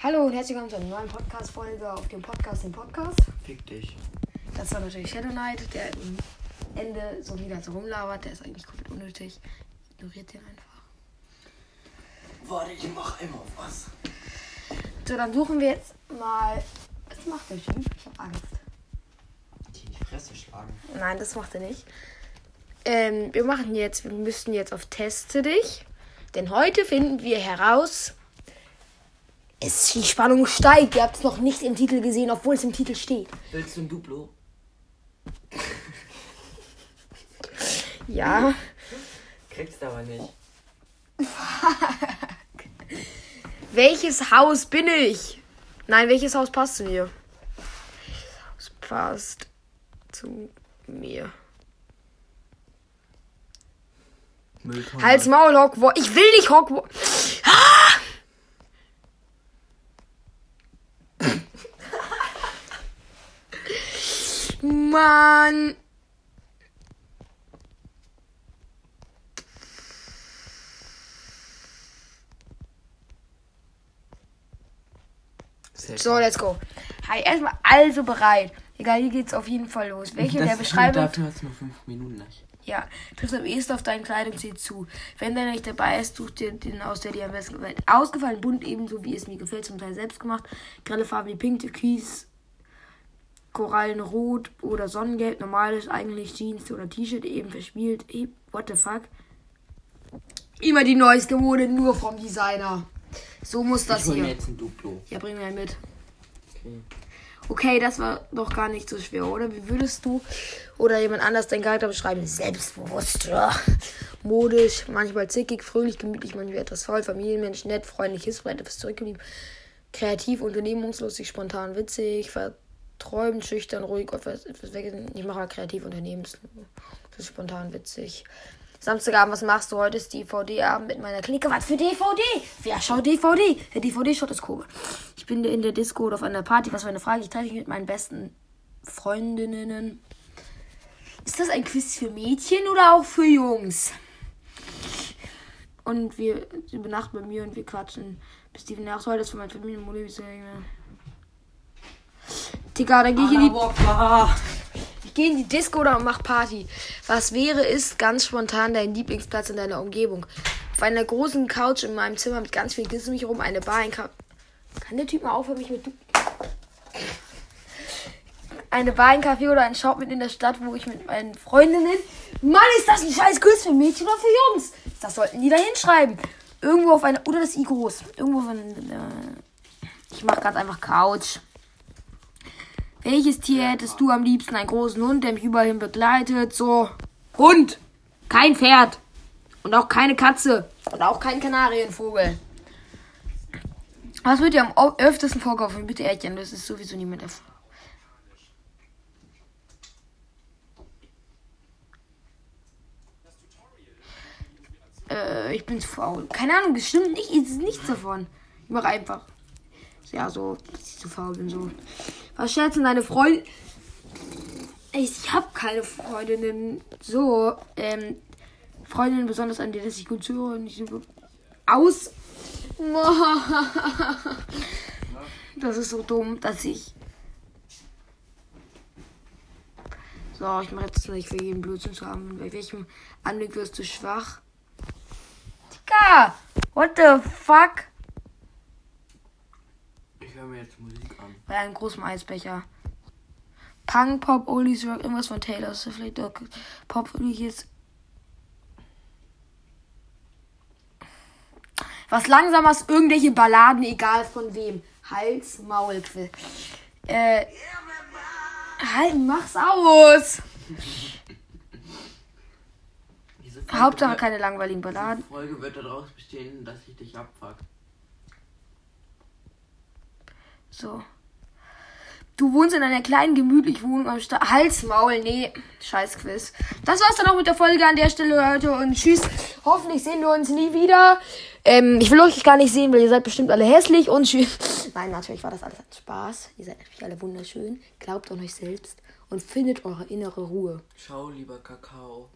Hallo und herzlich willkommen zu einer neuen Podcast-Folge auf dem Podcast, dem Podcast. Fick dich. Das war natürlich Shadow Knight, der am Ende so wieder so rumlabert. Der ist eigentlich komplett unnötig. Ignoriert den einfach. Warte, ich mach einmal was. So, dann suchen wir jetzt mal. Was macht der Typ? Ich hab Angst. Die in die Fresse schlagen. Nein, das macht er nicht. Ähm, wir machen jetzt, wir müssen jetzt auf Teste dich. Denn heute finden wir heraus. Es, die Spannung steigt. Ihr habt es noch nicht im Titel gesehen, obwohl es im Titel steht. Willst du ein Duplo? Ja. Kriegst aber nicht. Welches Haus bin ich? Nein, welches Haus passt zu mir? Es passt zu mir. Mülltonne. Hals Maul Hogwarts. Ich will nicht Hogwarts. Mann. So, let's go. Hi, erstmal also bereit. Egal, hier geht's auf jeden Fall los. Welche der Beschreibung Dafür hast du nur fünf Minuten nicht. Ja, trifft am ehesten auf deinen Kleidungsstil zu. Wenn der nicht dabei ist, such dir den aus, der dir am besten gefällt. Ausgefallen bunt ebenso wie es mir gefällt, zum Teil selbst gemacht. Grelle Farben wie Pink, Türkis, Korallenrot oder Sonnengelb. Normales eigentlich Jeans oder T-Shirt eben verspielt. Eh, What the fuck? Immer die neueste Mode, nur vom Designer. So muss das ich hol mir hier. jetzt ein Duplo. Ja, bring mir mit. Okay. Okay, das war doch gar nicht so schwer, oder? Wie würdest du oder jemand anders deinen Charakter beschreiben? Selbstbewusst, ja. modisch, manchmal zickig, fröhlich, gemütlich, manchmal etwas faul, Familienmensch, nett, freundlich, hilfsbereit, etwas zurückgeblieben, kreativ, unternehmungslustig, spontan, witzig, verträumt, schüchtern, ruhig, etwas, etwas weg. Ich mache mal kreativ, unternehmenslustig, spontan, witzig. Samstagabend, was machst du heute? Ist DVD-Abend mit meiner Clique. Was für DVD? Wer schaut DVD? Der DVD-Shot ist cool. Ich bin in der Disco oder auf einer Party. Was für eine Frage. Ich treffe mich mit meinen besten Freundinnen. Ist das ein Quiz für Mädchen oder auch für Jungs? Und wir übernachten bei mir und wir quatschen bis die Nacht. Heute ist für meine Familie. Digga, dann gehe ich in die ich gehe in die Disco oder mach Party. Was wäre, ist ganz spontan dein Lieblingsplatz in deiner Umgebung. Auf einer großen Couch in meinem Zimmer mit ganz viel Kissen um mich herum, eine Bar, ein Ka Kann der Typ mal aufhören, mich mit du eine Bar, ein Café oder ein Shop mit in der Stadt, wo ich mit meinen Freundinnen. Mann, ist das ein scheiß Quiz für Mädchen oder für Jungs? Das sollten die da hinschreiben. Irgendwo auf einer. Oder das I groß. Irgendwo von. Äh, ich mach ganz einfach Couch. Welches Tier hättest du am liebsten? Einen großen Hund, der mich überall hin begleitet? So. Hund! Kein Pferd. Und auch keine Katze. Und auch kein Kanarienvogel. Was wird dir am öftesten vorkaufen? Bitte Erdchen, das ist sowieso niemand davon. Äh, ich bin zu faul. Keine Ahnung, das stimmt nicht. Es ist nichts davon. Ich mache einfach. Ja, so, dass ich zu faul bin, so. Was schätzen deine Freunde? Ich habe keine Freundinnen. So, ähm, Freundinnen besonders an denen dass ich gut zuhöre und nicht so aus. Das ist so dumm, dass ich. So, ich mache jetzt nicht für jeden Blödsinn zu haben. Bei welchem Anblick wirst du schwach? Digga! What the fuck? Höre mir jetzt Musik an. Bei einem großen Eisbecher. Punk, Pop, Oldies Rock, irgendwas von Taylor Swift, Pop, jetzt. Was langsames, irgendwelche Balladen, egal von wem. Hals, Maul. Äh. Halt, mach's aus! Hauptsache keine langweiligen Balladen. Folge wird daraus bestehen, dass ich dich abfuck. So. Du wohnst in einer kleinen, gemütlichen Wohnung am Sta Halsmaul, nee. Scheiß Quiz. Das war's dann auch mit der Folge an der Stelle, Leute. Und tschüss. Hoffentlich sehen wir uns nie wieder. Ähm, ich will euch gar nicht sehen, weil ihr seid bestimmt alle hässlich und tschüss. Nein, natürlich war das alles ein Spaß. Ihr seid natürlich alle wunderschön. Glaubt an euch selbst und findet eure innere Ruhe. Ciao, lieber Kakao.